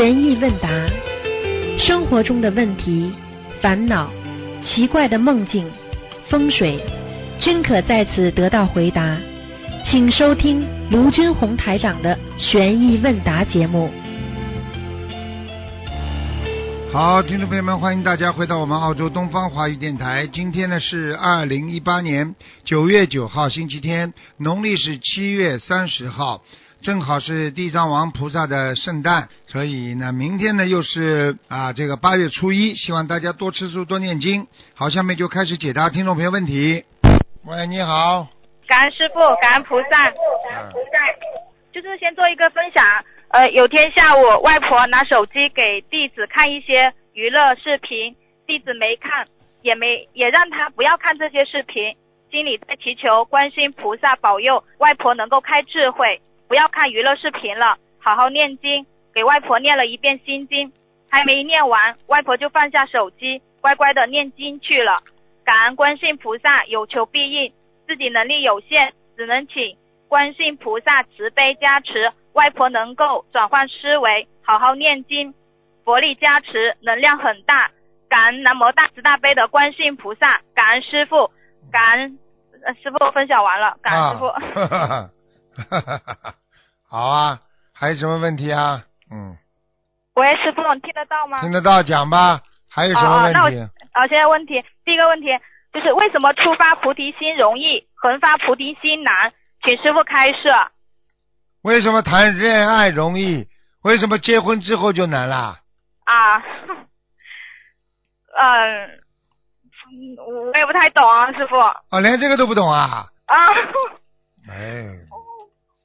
悬疑问答，生活中的问题、烦恼、奇怪的梦境、风水，均可在此得到回答。请收听卢军红台长的悬疑问答节目。好，听众朋友们，欢迎大家回到我们澳洲东方华语电台。今天呢是二零一八年九月九号，星期天，农历是七月三十号，正好是地藏王菩萨的圣诞，所以呢，明天呢又是啊这个八月初一，希望大家多吃素，多念经。好，下面就开始解答听众朋友问题。喂，你好。感恩师傅，感恩菩萨。感恩菩萨就是先做一个分享。呃，有天下午，外婆拿手机给弟子看一些娱乐视频，弟子没看，也没也让他不要看这些视频，心里在祈求观世音菩萨保佑外婆能够开智慧，不要看娱乐视频了，好好念经。给外婆念了一遍心经，还没念完，外婆就放下手机，乖乖的念经去了。感恩观世音菩萨有求必应，自己能力有限，只能请观世音菩萨慈悲加持，外婆能够转换思维，好好念经，佛力加持，能量很大。感恩南无大慈大悲的观世音菩萨，感恩师傅，感恩、师傅分享完了，感恩师傅。啊，好啊，还有什么问题啊？嗯，喂，师傅，你听得到吗？听得到讲吧。还有什么问哦哦题？啊，现在问题，第一个问题就是为什么初发菩提心容易，恒发菩提心难？请师傅开示。为什么谈恋爱容易？为什么结婚之后就难啦？啊，嗯，我也不太懂啊，师傅。啊，连这个都不懂啊？啊，哎，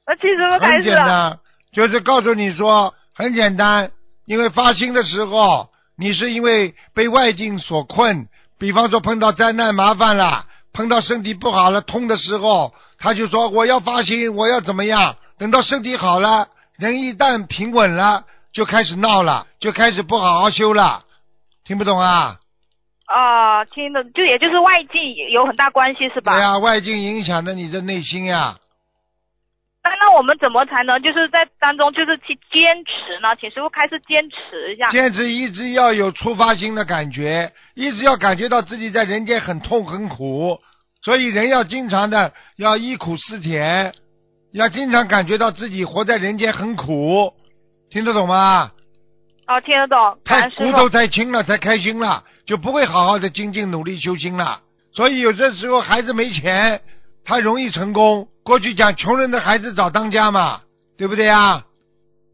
那请师傅开很示。简单，就是告诉你说很简单，因为发心的时候，你是因为被外境所困，比方说碰到灾难麻烦了，碰到身体不好了痛的时候，他就说我要发心，我要怎么样？等到身体好了，人一旦平稳了，就开始闹了，就开始不好好修了，听不懂啊？啊，听的就也就是外境有很大关系是吧？对呀、外境影响着你的内心呀。那那我们怎么才能就是在当中就是去坚持呢？请师傅开始坚持一下。坚持一直要有出发心的感觉，一直要感觉到自己在人间很痛很苦，所以人要经常的要忆苦思甜，要经常感觉到自己活在人间很苦，听得懂吗？哦，听得懂，太骨头。太轻了，才开心了，就不会好好的精进努力修心了。所以有的时候孩子没钱，他容易成功。过去讲穷人的孩子早当家嘛，对不对啊？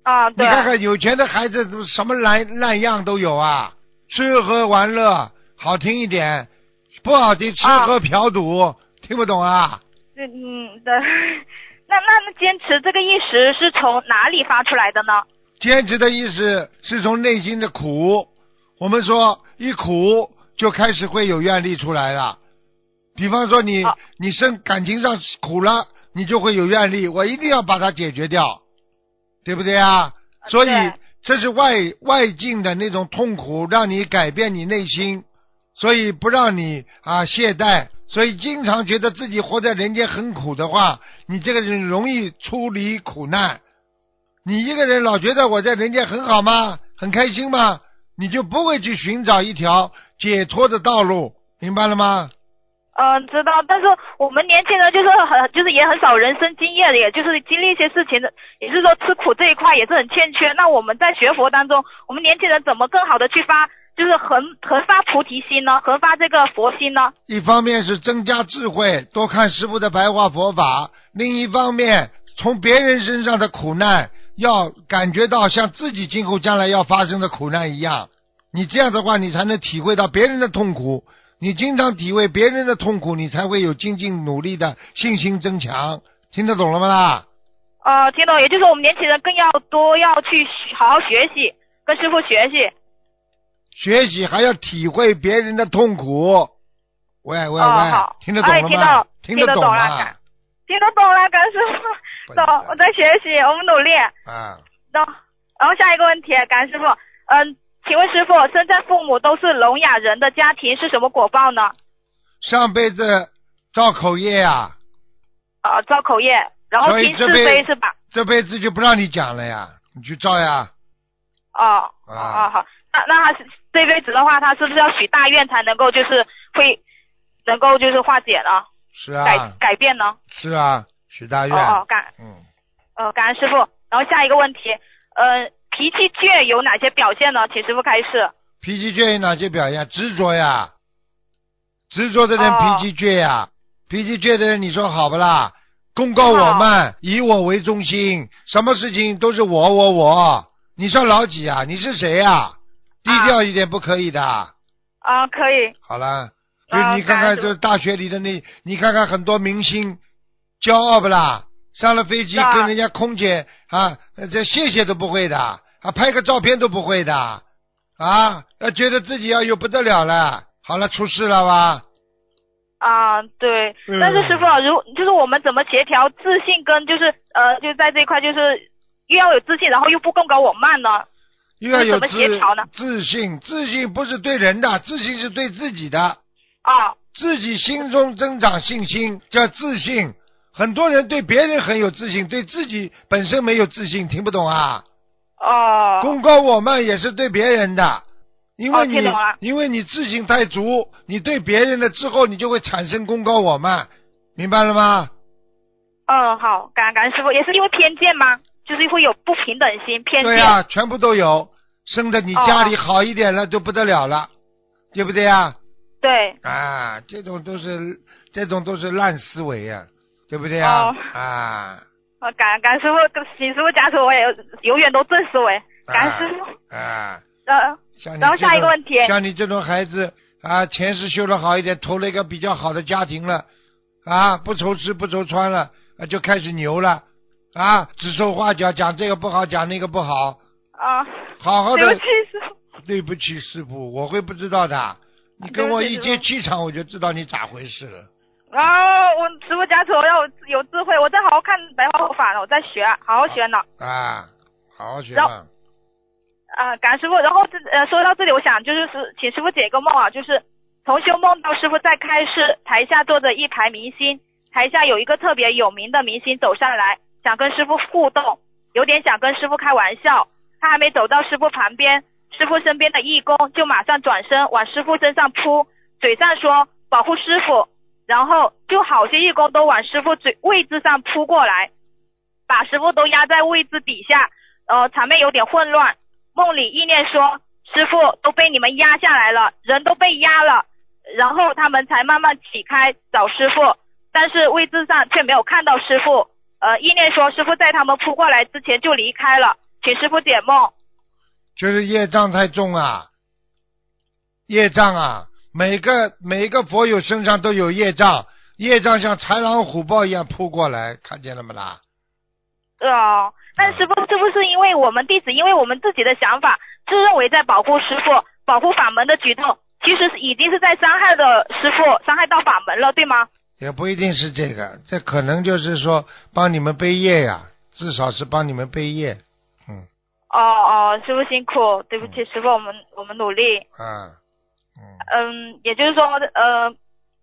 啊，对。你看看有钱的孩子什么烂烂样都有啊，吃喝玩乐好听一点，不好听吃喝嫖赌，听不懂啊？嗯嗯对。那那那坚持这个意识是从哪里发出来的呢？坚持的意思是从内心的苦，我们说一苦就开始会有愿力出来了。比方说你、好你生感情上苦了，你就会有愿力，我一定要把它解决掉，对不对啊？所以这是外外境的那种痛苦，让你改变你内心，所以不让你啊懈怠，所以经常觉得自己活在人间很苦的话，你这个人容易出离苦难。你一个人老觉得我在人间很好吗？很开心吗？你就不会去寻找一条解脱的道路，明白了吗？嗯，知道，但是我们年轻人就是很，就是也很少人生经验的，也就是经历一些事情的，也就是说吃苦这一块也是很欠缺。那我们在学佛当中，我们年轻人怎么更好的去发，就是恒恒发菩提心呢？恒发这个佛心呢？一方面是增加智慧，多看师傅的白话佛法；另一方面，从别人身上的苦难，要感觉到像自己今后将来要发生的苦难一样。你这样的话，你才能体会到别人的痛苦。你经常体会别人的痛苦，你才会有精进努力的信心增强。听得懂了吗啦？呃，听懂，也就是说我们年轻人更要多要去好好学习，跟师傅学习。学习还要体会别人的痛苦。喂喂哦，喂好，，听得懂了吗？哎听得懂了感？听得懂了，甘师傅。懂，我在学习，我们努力。啊，懂。然后下一个问题，甘师傅，嗯，请问师傅，生在父母都是聋哑人的家庭是什么果报呢？上辈子造口业呀、啊，造口业，然后听是非是吧？这辈子就不让你讲了呀，你去造呀。哦哦啊哦好，那那他是这辈子的话，他是不是要许大愿才能够就是会能够就是化解呢？是改啊，改改变呢？是啊，许大愿，哦哦，感嗯，呃感恩师傅。然后下一个问题，呃，脾气倔有哪些表现呢？请师傅开示。脾气倔有哪些表现？执着呀，执着的人哦脾气倔呀，脾气倔的人，你说好不啦？功高我慢，以我为中心，什么事情都是我我我。你算老几啊？你是谁呀、低调一点不可以的。啊、可以。好了，就啊你看看，就是大学里的那，你看看很多明星，骄傲不啦？上了飞机跟人家空姐啊，呃这谢谢都不会的，啊，拍个照片都不会的，啊，要觉得自己要有不得了了。好了，出事了吧？啊、对。嗯但是师傅，如就是我们怎么协调自信跟就是呃，就在这一块就是又要有自信，然后又不功高我慢呢？又要有怎么协自调呢自信，自信不是对人的，自信是对自己的，啊自己心中增长信心叫自信。很多人对别人很有自信，对自己本身没有自信，听不懂啊？哦功高我慢也是对别人的，因为哦你、因为你自信太足，你对别人的之后，你就会产生功高我慢，明白了吗？嗯好，感恩感恩师傅，也是因为偏见吗？就是会有不平等心、偏见。对呀、全部都有，生的你家里好一点了就不得了了，对不对呀？对啊，这种都是这种都是烂思维呀、对不对啊？哦啊，呃，感感恩师傅，请师傅加持我也永远都正思维，感恩师傅。啊，然后下一个问题像你这种孩子啊，前世修的好一点，投了一个比较好的家庭了，啊，不愁吃不愁穿了，啊，就开始牛了，啊，指手画脚，讲这个不好，讲那个不好，啊，好好的对不起，师傅。对不起师傅，我会不知道的，你跟我一接气场，我就知道你咋回事了。啊，我师傅加持我要有有智慧，我在好好看白话佛法呢，我在学，好好学呢。啊，好好学然后。啊，感恩师傅。然后这呃，说到这里，我想就是是请师傅解一个梦啊，就是同修梦到师傅在开示，台下坐着一排明星，台下有一个特别有名的明星走上来，想跟师傅互动，有点想跟师傅开玩笑。他还没走到师傅旁边，师傅身边的义工就马上转身往师傅身上扑，嘴上说保护师傅，然后就好些义工都往师傅嘴位置上扑过来，把师傅都压在位置底下，呃，场面有点混乱。梦里意念说：“师傅都被你们压下来了，人都被压了。”然后他们才慢慢起开找师傅，但是位置上却没有看到师傅。呃，意念说师傅在他们扑过来之前就离开了，请师傅解梦。就是业障太重啊，业障啊，每个每个佛友身上都有业障，业障像豺狼虎豹一样扑过来，看见了没啦？哦，那师傅是不是因为我们弟子，因为我们自己的想法，自认为在保护师傅、保护法门的举动，其实是已经是在伤害的师傅，伤害到法门了，对吗？也不一定是这个，这可能就是说帮你们背业呀，至少是帮你们背业，嗯哦哦，师傅辛苦，对不起，师傅，我们我们努力。啊，嗯嗯，也就是说，呃，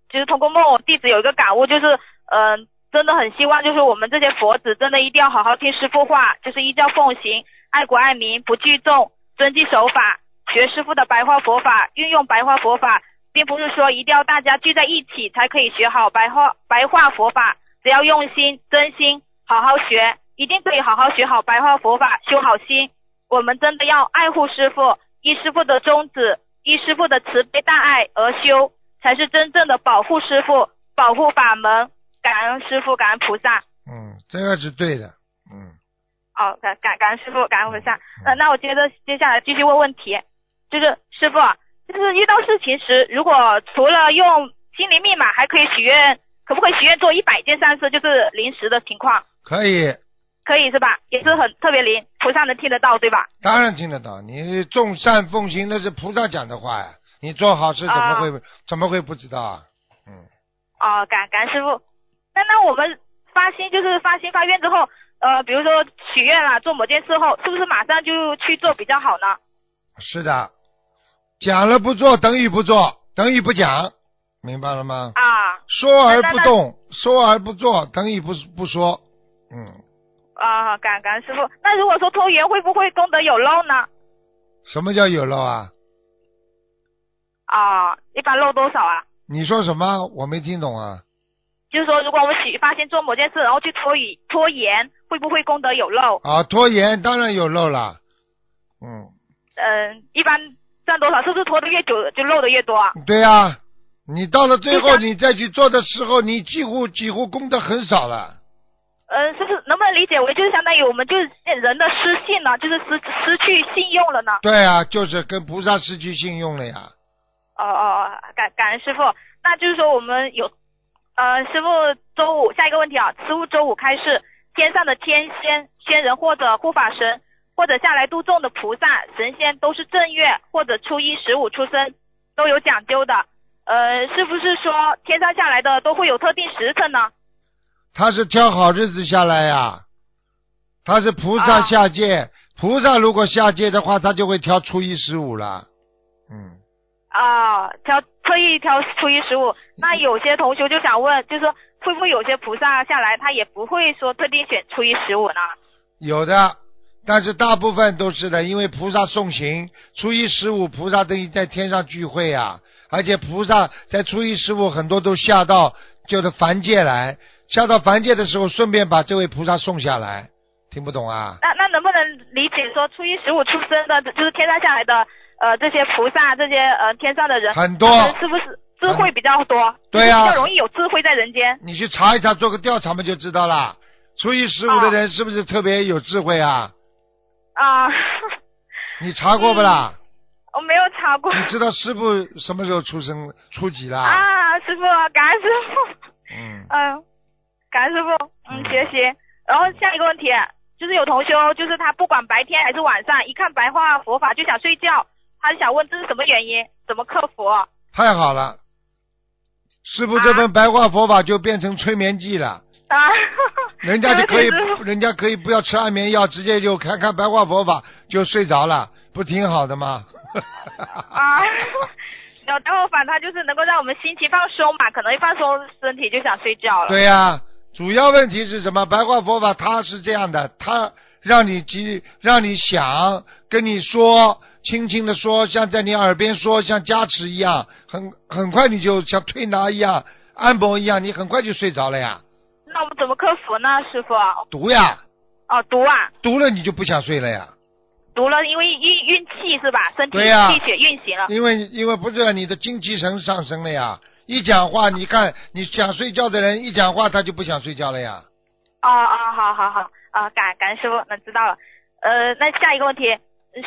就是通过梦，我弟子有一个感悟，就是，嗯、真的很希望，就是我们这些佛子真的一定要好好听师傅话，就是依教奉行，爱国爱民，不聚众，遵纪守法，学师傅的白话佛法，运用白话佛法，并不是说一定要大家聚在一起才可以学好白话白话佛法，只要用心、真心，好好学，一定可以好好学好白话佛法，修好心。我们真的要爱护师傅，依师傅的宗旨，依师傅的慈悲大爱而修，才是真正的保护师傅、保护法门。感恩师傅，感恩菩萨。嗯，这个是对的，嗯哦，感感感恩师傅，感恩菩萨。呃，那我接着接下来继续问问题，就是师傅啊，就是遇到事情时，如果除了用心灵密码，还可以许愿，可不可以许愿做一百件善事？就是临时的情况，可以，可以是吧？也是很特别灵，菩萨能听得到，对吧？当然听得到。你众善奉行，那是菩萨讲的话呀。你做好事怎么会、怎么会不知道啊？嗯，哦，感感恩师傅。那那我们发心就是发心发愿之后，呃，比如说许愿了，做某件事后，是不是马上就去做比较好呢？是的，讲了不做等于不做，等于不讲，明白了吗？啊说而不动，说而不做，等于不不说。嗯，啊，感感恩师傅。那如果说拖延，会不会功德有漏呢？什么叫有漏啊？啊，一般漏多少啊？你说什么？我没听懂啊。就是说，如果我们许发现做某件事，然后去拖延拖延，会不会功德有漏？啊，拖延当然有漏了。嗯，嗯，一般占多少？是不是拖得越久就漏的越多啊？对呀、你到了最后你再去做的时候，你几乎几乎功德很少了。嗯，是不是能不能理解为就是相当于我们就是人的失信了，就是失失去信用了呢？对啊，就是跟菩萨失去信用了呀。哦哦哦，感感恩师傅。那就是说我们有，呃，师傅周五下一个问题啊，师傅周五开示，天上的天仙、仙人或者护法神，或者下来度众的菩萨、神仙，都是正月或者初一、十五出生，都有讲究的。呃，是不是说天上下来的都会有特定时辰呢？他是挑好日子下来呀，他是菩萨啊下界，菩萨如果下界的话，他就会挑初一十五了。嗯，啊，挑特意挑初一十五。那有些同学就想问，就是说会不会有些菩萨下来，他也不会说特定选初一十五呢？有的，但是大部分都是的，因为菩萨送行，初一十五菩萨等于在天上聚会呀、而且菩萨在初一十五很多都下到就是凡界来，下到凡界的时候，顺便把这位菩萨送下来，听不懂啊？那那能不能理解说初一十五出生的，就是天上下来的呃这些菩萨，这些呃天上的人，很多是不是智慧比较多？对呀就是比较容易有智慧在人间。你去查一查，做个调查嘛就知道了。初一十五的人是不是特别有智慧啊？啊，你查过不啦？我没有查过。你知道师傅什么时候出生初几啦？啊，师傅，感恩师傅。嗯，嗯，感恩师傅，嗯，嗯学习。然后下一个问题，就是有同修，就是他不管白天还是晚上，一看白话佛法就想睡觉，他就想问这是什么原因，怎么克服？啊，太好了，师傅这本白话佛法就变成催眠剂了。啊人家就可以 人家可以不要吃安眠药，直接就看看白话佛法就睡着了，不挺好的吗？啊，然后然后反正他就是能够让我们心情放松嘛，可能一放松身体就想睡觉了。对呀、主要问题是什么？白话佛法它是这样的，它让你记，让你想，跟你说，轻轻的说，像在你耳边说，像加持一样，很很快你就像推拿一样，按摩一样，你很快就睡着了呀。那我们怎么克服呢，师傅？读呀，哦，读啊，读了你就不想睡了呀。读了，因为运运气是吧？身体气血运行了。因为因为不是你的精气神上升了呀，一讲话，你看你想睡觉的人一讲话他就不想睡觉了呀。哦哦，好好好，啊，感感恩师傅，那知道了。呃，那下一个问题，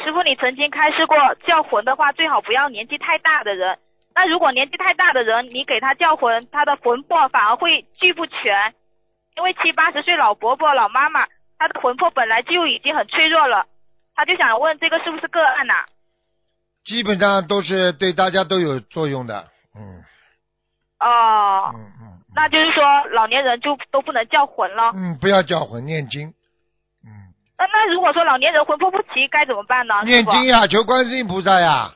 师傅，你曾经开示过叫魂的话，最好不要年纪太大的人。那如果年纪太大的人，你给他叫魂，他的魂魄反而会聚不全，因为七八十岁老伯伯、老妈妈，他的魂魄本来就已经很脆弱了，他就想问这个是不是个案呐、基本上都是对大家都有作用的。嗯哦，嗯嗯那就是说老年人就都不能叫魂了。嗯，不要叫魂，念经。嗯，那那如果说老年人魂魄不齐，该怎么办呢？念经呀，求观世音菩萨呀。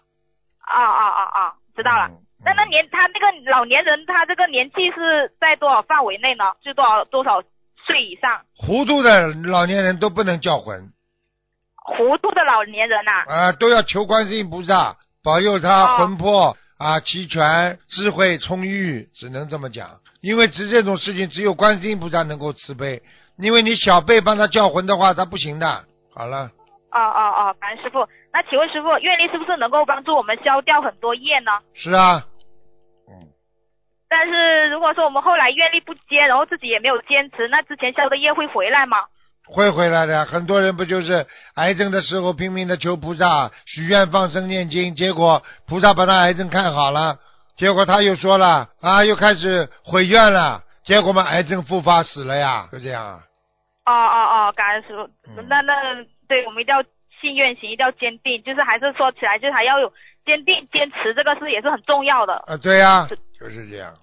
啊啊啊啊！知道了。嗯那那年他那个老年人，他这个年纪是在多少范围内呢？是多少多少岁以上？糊涂的老年人都不能叫魂糊涂的老年人呐、啊，都要求观世音菩萨保佑他哦魂魄啊齐全，智慧充裕，只能这么讲。因为只这种事情，只有观世音菩萨能够慈悲。因为你小辈帮他叫魂的话，他不行的。好了，哦哦哦，感恩师傅。那请问师傅，愿力是不是能够帮助我们消掉很多业呢？是啊，嗯，但是如果说我们后来愿力不坚，然后自己也没有坚持，那之前消的业会回来吗？会回来的。很多人不就是癌症的时候拼命的求菩萨许愿放生念经，结果菩萨把他癌症看好了，结果他又说了啊，又开始悔愿了，结果嘛癌症复发死了呀，就这样啊。哦哦哦，感恩师傅。嗯那那对我们一定要信愿行，一定要坚定，就是还是说起来，就是还要有坚定坚持，这个是也是很重要的。啊，对呀、是就是这样。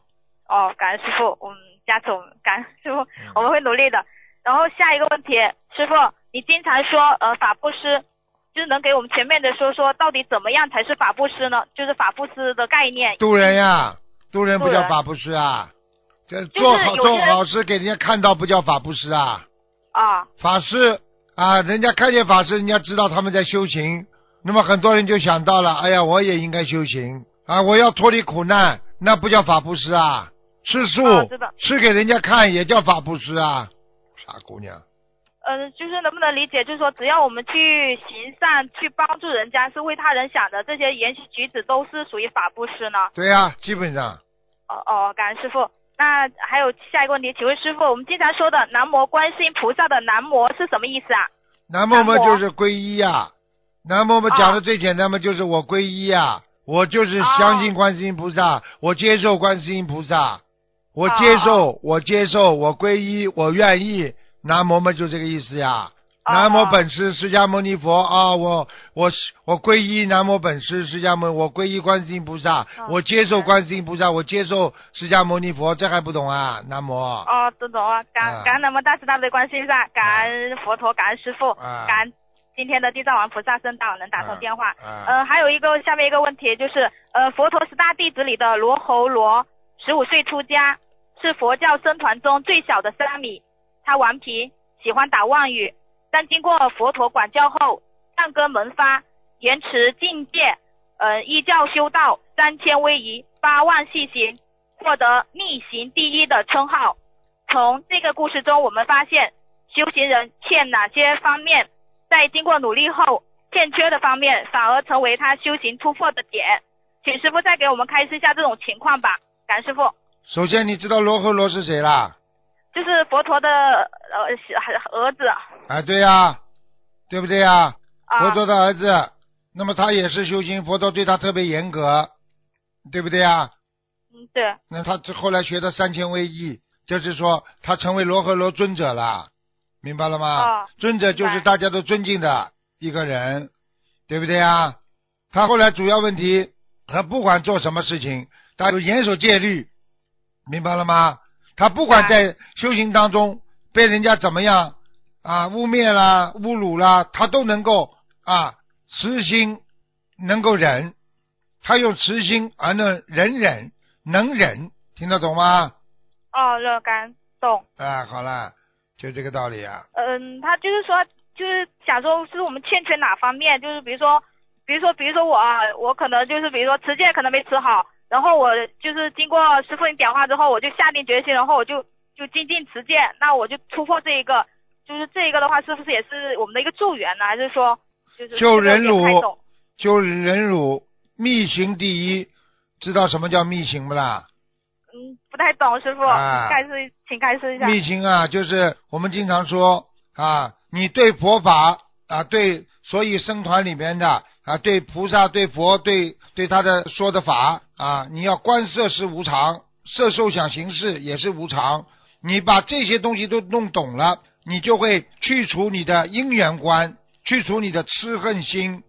哦，感恩师傅，我们，加持我们，感恩师傅，嗯我们会努力的。然后下一个问题，师傅，你经常说呃法布施，就是能给我们全面的说说到底怎么样才是法布施呢？就是法布施的概念。渡人呀，渡人不叫法布施啊，这是做好做好事给人家看到不叫法布施啊，啊。法师啊，人家看见法师，人家知道他们在修行那么很多人就想到了，哎呀，我也应该修行啊，我要脱离苦难，那不叫法布施啊，吃素、吃给人家看也叫法布施啊，傻姑娘。嗯、就是能不能理解，就是说只要我们去行善，去帮助人家，是为他人想的，这些言行举止都是属于法布施呢？对呀、基本上哦哦，感恩师傅。那还有下一个问题，请问师傅，我们经常说的南无观世音菩萨的南无是什么意思啊？南无嘛就是皈依呀、南无嘛哦讲的最简单嘛，就是我皈依呀、我就是相信观世音菩萨，我接受观世音菩萨，我接受，我接受，我皈依，我愿意，南无嘛就这个意思呀。哦南无本师释迦牟尼佛啊！我我我皈依南无本师释迦牟，我皈依观世音菩萨，我接受观世音菩萨，我接受释迦牟尼佛，这还不懂啊？南无啊哦，懂懂啊，感啊感恩南无大慈大悲观世音菩萨，感恩佛陀，感恩师傅，啊感恩今天的地藏王菩萨圣道能打通电话。啊呃，还有一个下面一个问题就是，呃，佛陀十大弟子里的罗侯罗，十五岁出家，是佛教僧团中最小的沙弥。他顽皮，喜欢打妄语，但经过佛陀管教后，上根门发，延迟境界，呃，依教修道，三千威仪，八万细行，获得逆行第一的称号。从这个故事中，我们发现修行人欠哪些方面，在经过努力后，欠缺的方面反而成为他修行突破的点。请师傅再给我们开示一下这种情况吧，感师傅。首先你知道罗睺罗是谁啦？就是佛陀的呃是儿子啊，对呀、对不对呀、啊，佛陀的儿子，那么他也是修行，佛陀对他特别严格，对不对呀、嗯对，那他后来学的三千威仪，就是说他成为罗诃罗尊者了，明白了吗？哦尊者就是大家都尊敬的一个人，对不对呀？他后来主要问题，他不管做什么事情，他都严守戒律，明白了吗？他不管在修行当中被人家怎么样啊污蔑啦、侮辱啦，他都能够啊慈心能够忍，他用慈心而能忍忍能忍，听得懂吗？哦，乐感懂。啊，好了，就这个道理啊。嗯，他就是说，就是想说，是我们欠缺哪方面？就是比如说，比如说，比如说我啊，我可能就是比如说持戒可能没持好，然后我就是经过师傅你讲话之后，我就下定决心，然后我就就精进持戒，那我就突破这一个，就是这一个的话，是不是也是我们的一个助缘呢？还是说就是救人辱这个有点太懂就忍辱，密行第一，知道什么叫密行不啦？嗯，不太懂，师傅，啊开示，请开示一下。密行啊，就是我们经常说啊，你对佛法啊，对所以僧团里面的啊，对菩萨、对佛、对对他的说的法啊，你要观色是无常，色受想行识也是无常。你把这些东西都弄懂了，你就会去除你的因缘观，去除你的痴恨心，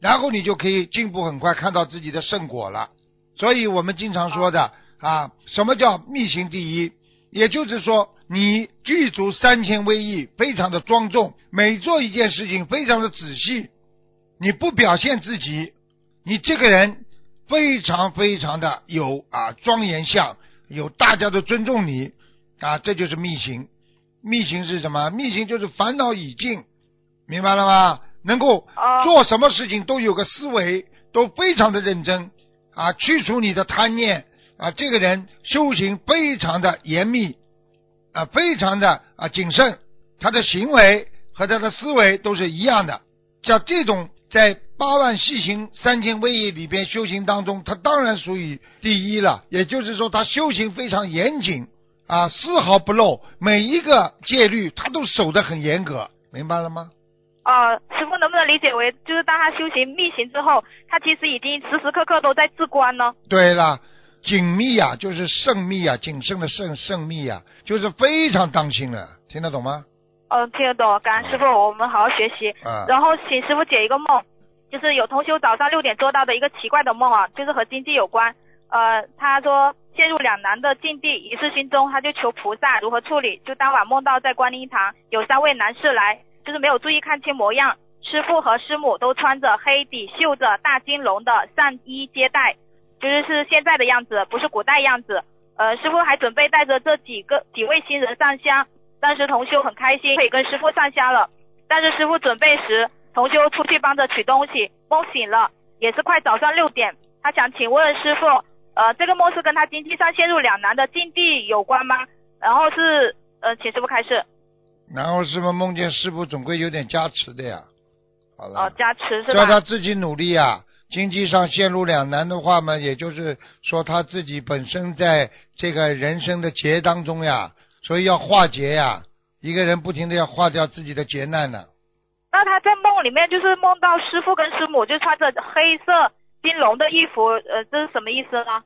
然后你就可以进步很快，看到自己的圣果了。所以我们经常说的啊，什么叫密行第一？也就是说，你具足三千威仪，非常的庄重，每做一件事情非常的仔细，你不表现自己，你这个人非常非常的有啊庄严相，有大家都尊重你啊，这就是密行。密行是什么？密行就是烦恼已尽，明白了吗？能够哦做什么事情都有个思维，都非常的认真啊，去除你的贪念啊，这个人修行非常的严密啊，非常的啊谨慎，他的行为和他的思维都是一样的。像这种在八万细行三千威仪里边修行当中，他当然属于第一了。也就是说，他修行非常严谨啊，丝毫不漏，每一个戒律他都守得很严格，明白了吗？呃，师傅能不能理解为，就是当他修行密行之后，他其实已经时时刻刻都在自观呢？对了，紧密啊、就是慎密啊、谨慎的慎，慎密啊、就是非常当心了，听得懂吗？嗯、听得懂，感恩师傅，我们好好学习。嗯，然后请师傅解一个梦，就是有同修早上六点做到的一个奇怪的梦啊，就是和经济有关。呃，他说陷入两难的境地，一世心中他就求菩萨如何处理。就当晚梦到在观音堂有三位男士来，就是没有注意看清模样，师傅和师母都穿着黑底绣着大金龙的上衣接待，就是是现在的样子，不是古代样子。呃，师傅还准备带着这几个几位新人上香，当时同修很开心可以跟师傅上香了。但是师傅准备时，同修出去帮着取东西，梦醒了，也是快早上六点。他想请问师傅，呃，这个梦是跟他经济上陷入两难的境地有关吗？然后是呃，请师傅开示。然后师傅梦见师傅总归有点加持的呀。好了。哦，加持是吧？叫他自己努力呀。经济上陷入两难的话嘛，也就是说他自己本身在这个人生的劫当中呀，所以要化劫呀。一个人不停的要化掉自己的劫难呢。那他在梦里面就是梦到师傅跟师母就穿着黑色金龙的衣服，呃，这是什么意思呢？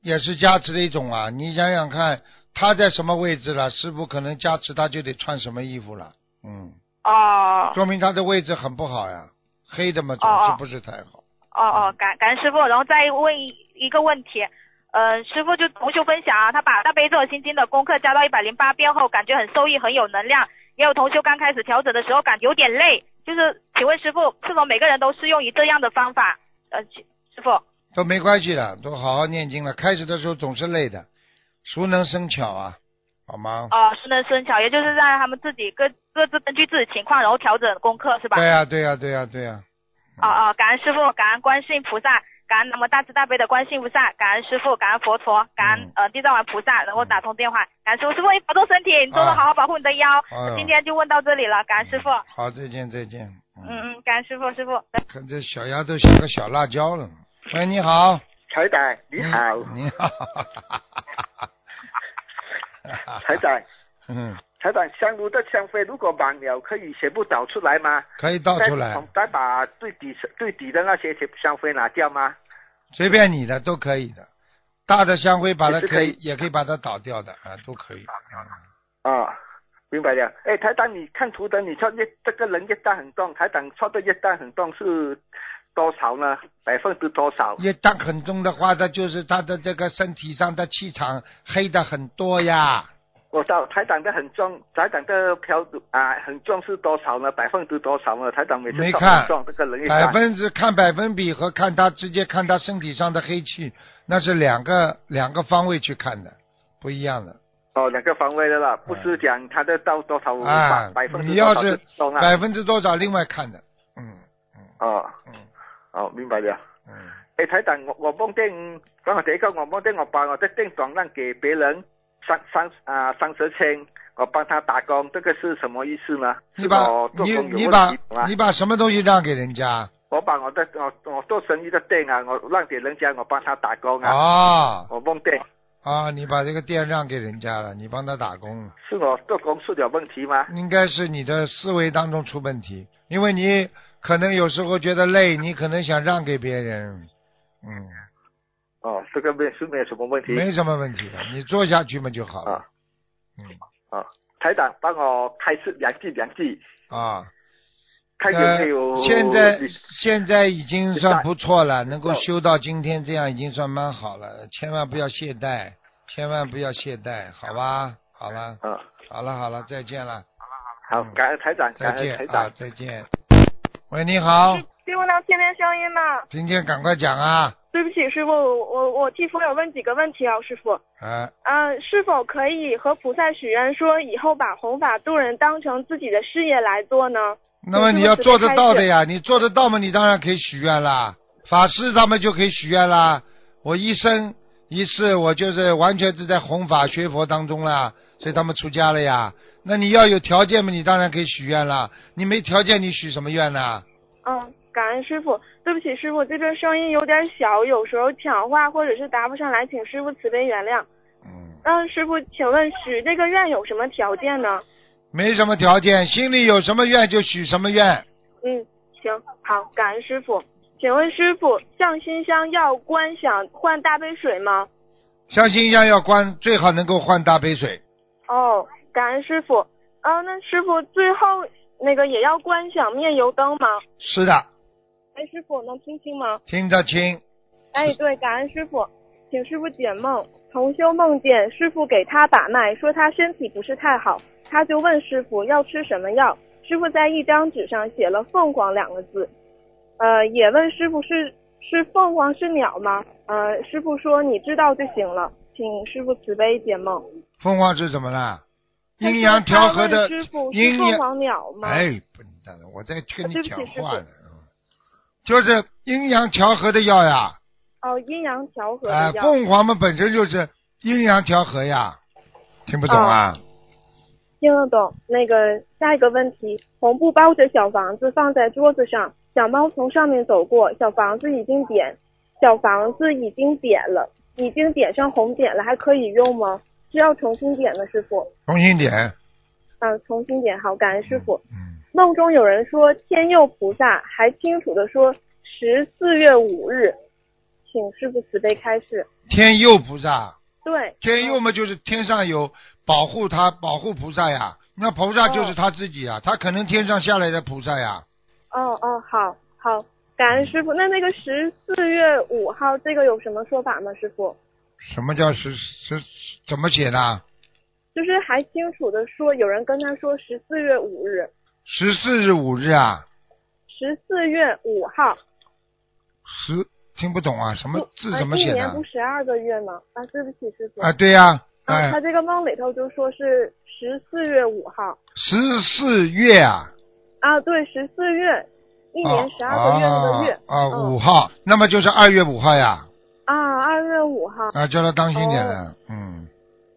也是加持的一种啊！你想想看，他在什么位置了？师傅可能加持他就得穿什么衣服了。嗯。哦。说明他的位置很不好呀，黑的嘛总是不是太好。哦哦，感感恩师傅，然后再问一个问题，呃，师傅就同修分享啊，他把大悲咒心经的功课加到一百零八遍后，感觉很受益，很有能量。也有同修刚开始调整的时候感觉有点累，就是请问师傅，是否每个人都适用于这样的方法？呃，师傅都没关系的，都好好念经了。开始的时候总是累的，熟能生巧啊，好吗？哦，熟能生巧，也就是让他们自己各各自根据自己情况，然后调整功课，是吧？对呀，对呀，对呀，对呀。哦哦，感恩师傅，感恩观世音菩萨，感恩那么大慈大悲的观世音菩萨，感恩师傅，感恩佛陀，感恩呃地藏王菩萨能够打通电话，感恩师傅，师傅你保重身体，你多多好好保护你的腰。今天就问到这里了，感恩师傅。好，再见再见。嗯嗯，感恩师傅师傅。看这小丫头像个小辣椒了。喂，你好。彩仔，你好。你好。彩仔。嗯。台长，香炉的香灰如果满了，可以全部倒出来吗？可以倒出来。再把最底最底的那些香灰拿掉吗？随便你的，都可以的。大的香灰把它可以，也可以把它倒掉的啊，都可以。啊，明白了。哎，台长，你看图的，你说越这个人越大很重，台长说的越大很重是多少呢？百分之多少？越大很重的话，它就是他的这个身体上的气场黑的很多呀。我道台长的很重，台长的票啊很重是多少呢？百分之多少呢？台长每次没看这个人百分之看百分比和看他直接看他身体上的黑气，那是两个两个方位去看的，不一样的。哦，两个方位的了，不是讲他的到多少啊？百分之你要是百分之多少，另外看的。嗯嗯。哦。嗯。哦，明白了。嗯。诶，台长，我我梦见，刚才第一个我梦见我把我的电转让给别人。三三啊三十千，我帮他打工，这个是什么意思呢？你把你你把你把什么东西让给人家？我把我的我我做生意的店啊，我让给人家，我帮他打工啊。啊。我梦店。啊，你把这个店让给人家了，你帮他打工。是我做工出点问题吗？应该是你的思维当中出问题，因为你可能有时候觉得累，你可能想让给别人，嗯。哦，这个没是没有什么问题，没什么问题的，你做下去嘛就好了。嗯，啊，台长帮我开示两句两句。啊，看有没有？现在现在已经算不错了，能够修到今天这样已经算蛮好了，千万不要懈怠，千万不要懈怠，好吧？好了，嗯，好了好了，再见了。好，感恩台长，再见啊，再见。喂，你好。听不到天天声音吗？听见赶快讲啊！对不起，师傅，我我替佛友问几个问题啊，师傅。啊。嗯，是否可以和菩萨许愿，说以后把弘法度人当成自己的事业来做呢？那么你要做得到的呀，你做得到吗？你当然可以许愿啦。法师他们就可以许愿啦。我一生一世，我就是完全是在弘法学佛当中啦，所以他们出家了呀。那你要有条件嘛？你当然可以许愿啦。你没条件，你许什么愿呢？嗯。感恩师傅，对不起师傅，这边声音有点小，有时候抢话或者是答不上来，请师傅慈悲原谅。嗯。嗯，师傅，请问许这个愿有什么条件呢？没什么条件，心里有什么愿就许什么愿。嗯，行，好，感恩师傅。请问师傅，向心香要观想换大杯水吗？向心香要关，最好能够换大杯水。哦，感恩师傅。啊，那师傅最后那个也要观想面油灯吗？是的。哎，师傅能听清吗？听得清。哎，对，感恩师傅，请师傅解梦。同修梦见师傅给他把脉，说他身体不是太好，他就问师傅要吃什么药。师傅在一张纸上写了“凤凰”两个字，呃，也问师傅是是凤凰是鸟吗？呃，师傅说你知道就行了，请师傅慈悲解梦。凤凰是怎么了？阴阳调和的阴阳。哎，笨蛋了，我在跟你讲话呢。就是阴阳调和的药呀。哦，阴阳调和的药。哎，凤凰嘛本身就是阴阳调和呀，听不懂啊？听得懂。那个下一个问题，红布包着小房子放在桌子上，小猫从上面走过，小房子已经点，小房子已经点了，已经点上红点了，还可以用吗？需要重新点的师傅。重新点。啊，重新点好，感恩师傅。嗯。梦中有人说天佑菩萨，还清楚的说十四月五日，请师傅慈悲开示。天佑菩萨。对。天佑嘛，就是天上有保护他，保护菩萨呀。那菩萨就是他自己啊，他可能天上下来的菩萨呀。哦哦，好好，感恩师傅。那那个十四月五号，这个有什么说法吗，师傅？什么叫十十？怎么写的？就是还清楚的说，有人跟他说十四月五日。十四日五日啊，十四月五号。十听不懂啊，什么字怎么写的？一年不十二个月吗？啊，对不起，师傅。啊，对呀。啊，他这个梦里头就说是十四月五号。十四月啊。啊，对，十四月，一年十二个月的月。啊，五号，那么就是二月五号呀。啊，二月五号。啊，叫他当心点了，嗯。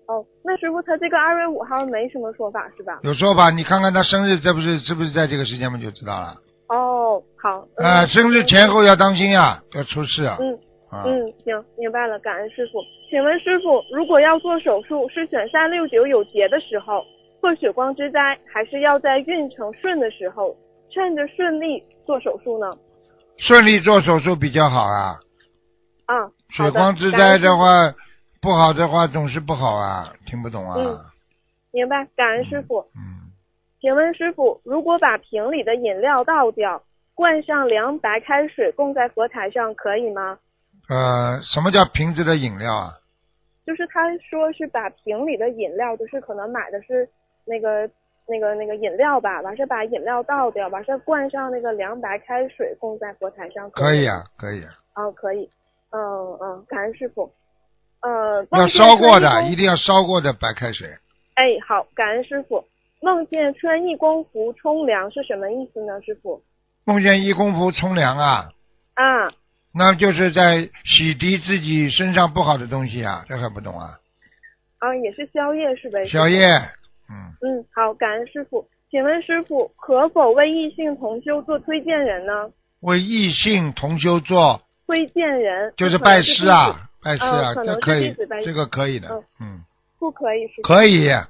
哦，那师傅他这个二月五号没什么说法是吧？有说法，你看看他生日，这不是是不是在这个时间嘛就知道了。哦，好。啊，生日前后要当心呀，要出事啊。嗯嗯，行，明白了，感恩师傅。请问师傅，如果要做手术，是选三六九有节的时候破血光之灾，还是要在运程顺的时候，趁着顺利做手术呢？顺利做手术比较好啊。啊，血光之灾的话。不好的话总是不好啊，听不懂啊。嗯，明白，感恩师傅。嗯，请问师傅，如果把瓶里的饮料倒掉，灌上凉白开水供在佛台上，可以吗？呃，什么叫瓶子的饮料啊？就是他说是把瓶里的饮料，就是可能买的是那个那个那个饮料吧，完事把饮料倒掉，完事灌上那个凉白开水供在佛台上。可以啊，可以。哦，可以。嗯嗯，感恩师傅。呃，要烧过的，一定要烧过的白开水。哎，好，感恩师傅。梦见穿义工服冲凉是什么意思呢，师傅？梦见义工服冲凉啊？啊。那就是在洗涤自己身上不好的东西啊，这还不懂啊？啊，也是宵夜是呗？宵夜，嗯。嗯，好，感恩师傅。请问师傅，可否为异性同修做推荐人呢？为异性同修做推荐人，就是拜师啊。哎，是啊，这可以，这个可以的，嗯，不可以是？可以啊，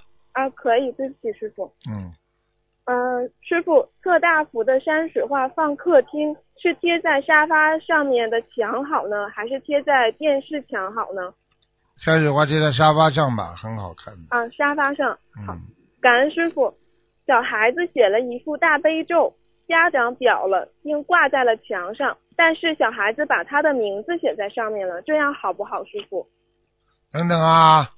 可以，对不起，师傅。嗯，嗯，师傅，特大幅的山水画放客厅，是贴在沙发上面的墙好呢，还是贴在电视墙好呢？山水画贴在沙发上吧，很好看。啊，沙发上好，感恩师傅。小孩子写了一副大悲咒，家长裱了，并挂在了墙上。但是小孩子把他的名字写在上面了，这样好不好，师傅？等等啊！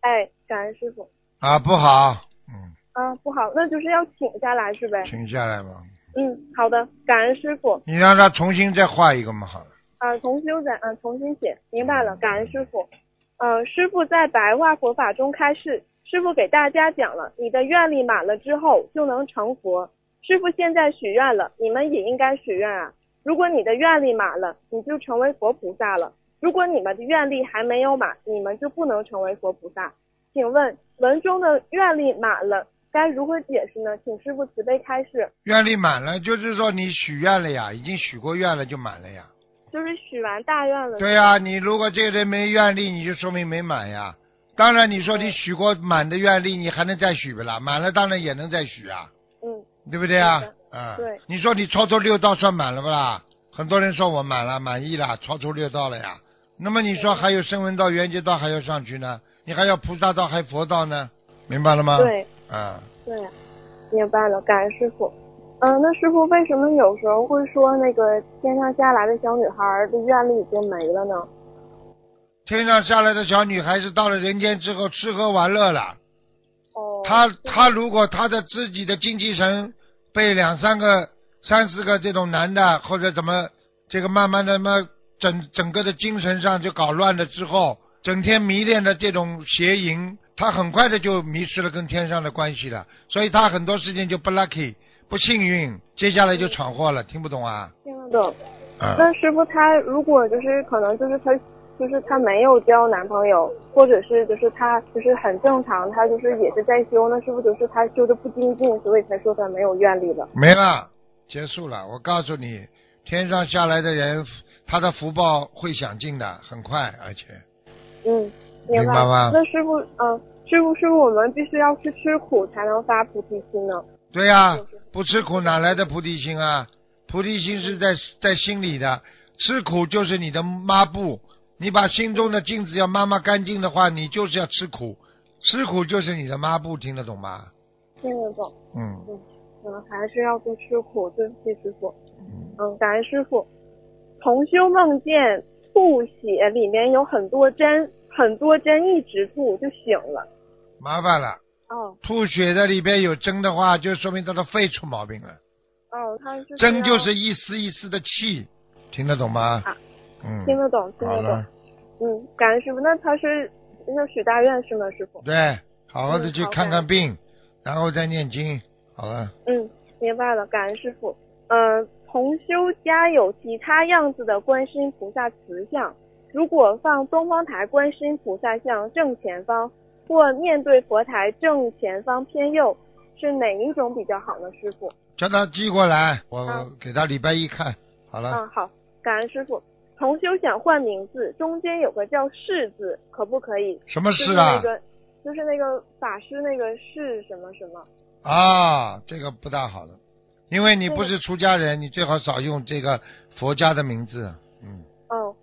哎，感恩师傅。啊，不好。嗯。啊，不好，那就是要请下来是呗？请下来吧。嗯，好的，感恩师傅。你让他重新再画一个嘛，好了。啊，重修再啊，重新写，明白了，感恩师傅。呃，师傅在白话佛法中开示，师傅给大家讲了，你的愿力满了之后就能成佛。师傅现在许愿了，你们也应该许愿啊。如果你的愿力满了，你就成为佛菩萨了；如果你们的愿力还没有满，你们就不能成为佛菩萨。请问文中的愿力满了该如何解释呢？请师傅慈悲开示。愿力满了，就是说你许愿了呀，已经许过愿了就满了呀。就是许完大愿了。对呀，你如果这个人没愿力，你就说明没满呀。当然，你说你许过满的愿力，你还能再许不啦？满了当然也能再许啊。嗯。对不对啊？啊，对，你说你超出六道算满了不啦？很多人说我满了，满意了，超出六道了呀。那么你说还有声闻道、缘觉道还要上去呢？你还要菩萨道，还佛道呢？明白了吗？对，啊，对，明白了，感恩师傅。嗯，那师傅为什么有时候会说那个天上下来的小女孩的愿力已经没了呢？天上下来的小女孩是到了人间之后吃喝玩乐了。哦。她她如果他的自己的精气神。被两三个、三四个这种男的，或者怎么，这个慢慢的么整整个的精神上就搞乱了之后，整天迷恋的这种邪淫，他很快的就迷失了跟天上的关系了，所以他很多事情就不 lucky，不幸运，接下来就闯祸了。听不懂啊？听得懂。那师傅他如果就是可能就是他就是她没有交男朋友，或者是就是她就是很正常，她就是也是在修，那是不是就是她修的不精进，所以才说她没有愿力了？没了，结束了。我告诉你，天上下来的人，他的福报会享尽的，很快，而且。嗯，明白吗？那师傅，嗯，师傅，师傅，我们必须要去吃苦才能发菩提心呢。对呀，不吃苦哪来的菩提心啊？菩提心是在在心里的，吃苦就是你的抹布。你把心中的镜子要抹抹干净的话，你就是要吃苦，吃苦就是你的抹布，听得懂吗？听得懂。嗯。嗯，还是要多吃苦，对不起师傅。嗯，感恩师傅。同修梦见吐血，里面有很多针，很多针一直吐就醒了。麻烦了。哦。吐血的里边有针的话，就说明他的肺出毛病了。哦，他是。针就是一丝一丝的气，听得懂吗？啊。嗯。听得懂，听得懂。嗯，感恩师傅。那他是那许大愿是吗，师傅？对，好好的去看看病，然后再念经，好了。嗯，明白了，感恩师傅。嗯，同修家有其他样子的观世音菩萨慈像，如果放东方台观世音菩萨像正前方，或面对佛台正前方偏右，是哪一种比较好呢？师傅？叫他寄过来，我给他礼拜一看好了。嗯，好，感恩师傅。同修想换名字，中间有个叫“世”字，可不可以？什么世啊？就是那个，就是那个法师那个世什么什么。啊，这个不大好的，因为你不是出家人，你最好少用这个佛家的名字。嗯。哦，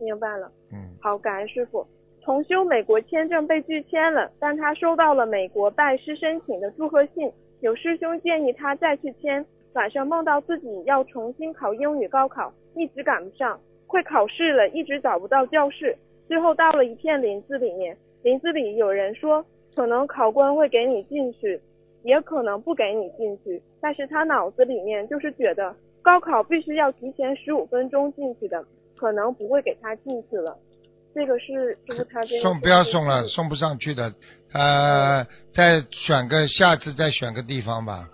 明白了。嗯。好，感恩师傅。重修美国签证被拒签了，但他收到了美国拜师申请的祝贺信，有师兄建议他再去签。晚上梦到自己要重新考英语高考，一直赶不上。快考试了，一直找不到教室，最后到了一片林子里面。林子里有人说，可能考官会给你进去，也可能不给你进去。但是他脑子里面就是觉得高考必须要提前十五分钟进去的，可能不会给他进去了。这个是就是他这送不要送了，送不上去的。呃，再选个下次再选个地方吧。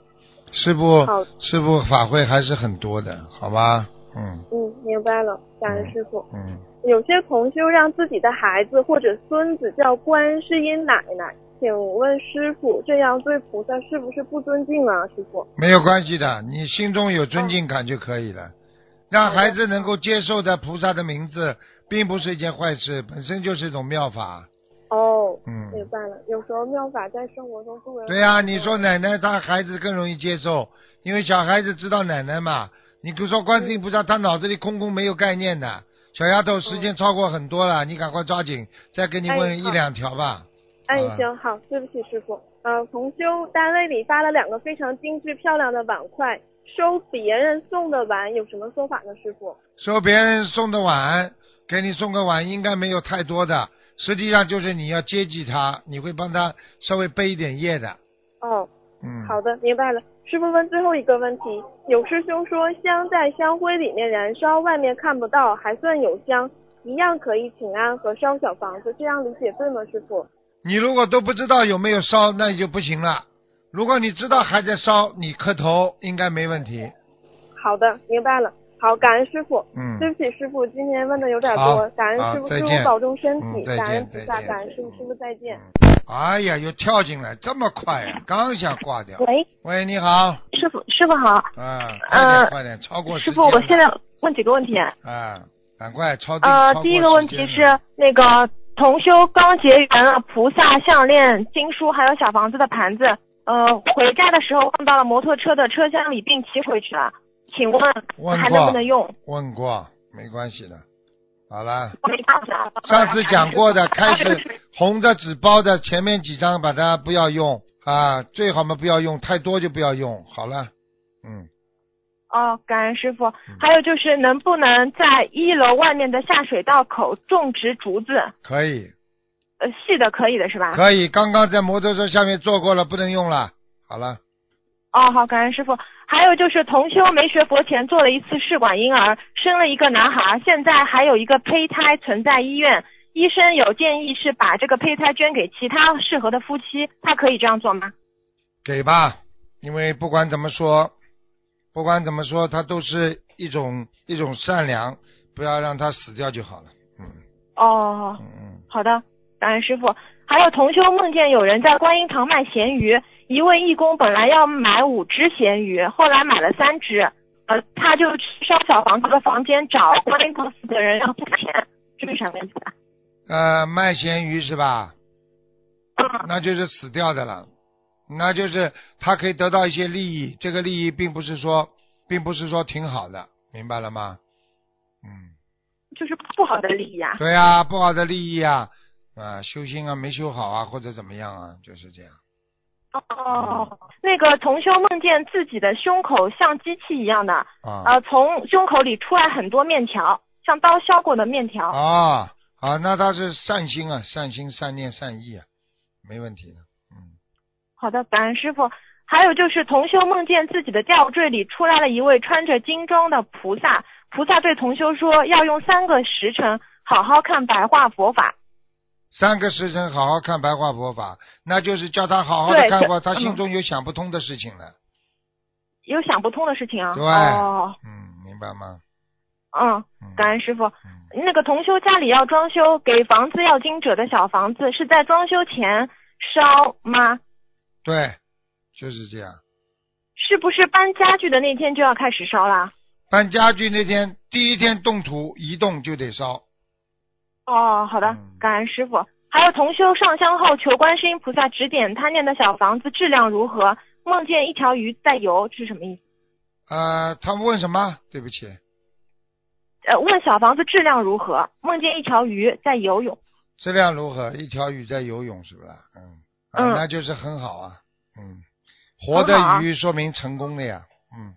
师傅，师傅法会还是很多的，好吧？嗯嗯，明白了，感恩师傅。嗯，有些同修让自己的孩子或者孙子叫观世音奶奶，请问师傅，这样对菩萨是不是不尊敬啊？师傅，没有关系的，你心中有尊敬感就可以了。让孩子能够接受的菩萨的名字，并不是一件坏事，本身就是一种妙法。哦，嗯，明白了。有时候妙法在生活中。对呀，你说奶奶，他孩子更容易接受，因为小孩子知道奶奶嘛。你比如说观世音菩萨，他脑子里空空没有概念的。小丫头，时间超过很多了，你赶快抓紧，再给你问一两条吧。哎，行好，对不起师傅。呃，同修单位里发了两个非常精致漂亮的碗筷，收别人送的碗有什么说法呢？师傅？收别人送的碗，给你送个碗应该没有太多的，实际上就是你要接济他，你会帮他稍微背一点业的。哦，嗯，好的，明白了。师傅问最后一个问题，有师兄说香在香灰里面燃烧，外面看不到，还算有香，一样可以请安和烧小房子，这样理解对吗？师傅？你如果都不知道有没有烧，那就不行了。如果你知道还在烧，你磕头应该没问题。好的，明白了。好，感恩师傅。嗯。对不起，师傅，今天问的有点多，感恩师傅，师傅保重身体，感恩菩萨，感恩师傅，师傅再见。哎呀，又跳进来这么快呀！刚想挂掉。喂。喂，你好。师傅，师傅好。嗯。快点，快点，超过师傅，我现在问几个问题。啊，赶快超。呃，第一个问题是那个同修刚结缘了菩萨项链、经书还有小房子的盘子，呃，回家的时候放到了摩托车的车厢里，并骑回去了。请问还能不能用？问过，没关系的。好了，上次讲过的，开始红的纸包的前面几张，把它不要用啊，最好嘛不要用，太多就不要用。好了，嗯。哦，感恩师傅。还有就是能不能在一楼外面的下水道口种植竹子？可以。呃，细的可以的是吧？可以，刚刚在摩托车下面做过了，不能用了。好了。哦，好，感恩师傅。还有就是同修没学佛前做了一次试管婴儿，生了一个男孩，现在还有一个胚胎存在医院，医生有建议是把这个胚胎捐给其他适合的夫妻，他可以这样做吗？给吧，因为不管怎么说，不管怎么说，他都是一种一种善良，不要让他死掉就好了。嗯。哦。嗯嗯。好的，感恩师傅。还有同修梦见有人在观音堂卖咸鱼，一位义工本来要买五只咸鱼，后来买了三只，呃，他就烧小房子的房间找观音堂的人要付钱，这是什么意思？呃，卖咸鱼是吧？嗯。那就是死掉的了，那就是他可以得到一些利益，这个利益并不是说，并不是说挺好的，明白了吗？嗯。就是不好的利益啊。对啊，不好的利益啊。啊，修心啊，没修好啊，或者怎么样啊，就是这样。哦，那个同修梦见自己的胸口像机器一样的，啊，呃，从胸口里出来很多面条，像刀削过的面条。啊，啊，那他是善心啊，善心、善念、善意啊，没问题的，嗯。好的，感恩师傅。还有就是同修梦见自己的吊坠里出来了一位穿着金装的菩萨，菩萨对同修说要用三个时辰好好看白话佛法。三个时辰好好看白话佛法，那就是叫他好好的看过，他心中有想不通的事情了。有想不通的事情啊？对。哦。嗯，明白吗？嗯，感恩师傅。嗯。那个同修家里要装修，给房子要经者的小房子是在装修前烧吗？对，就是这样。是不是搬家具的那天就要开始烧啦？搬家具那天，第一天动土移动就得烧。哦，好的，感恩师傅。还有同修上香后求观世音菩萨指点他念的小房子质量如何？梦见一条鱼在游，是什么意思？呃，他们问什么？对不起。呃，问小房子质量如何？梦见一条鱼在游泳。质量如何？一条鱼在游泳，是不是？嗯。嗯。那就是很好啊。嗯。活的鱼说明成功了呀。嗯。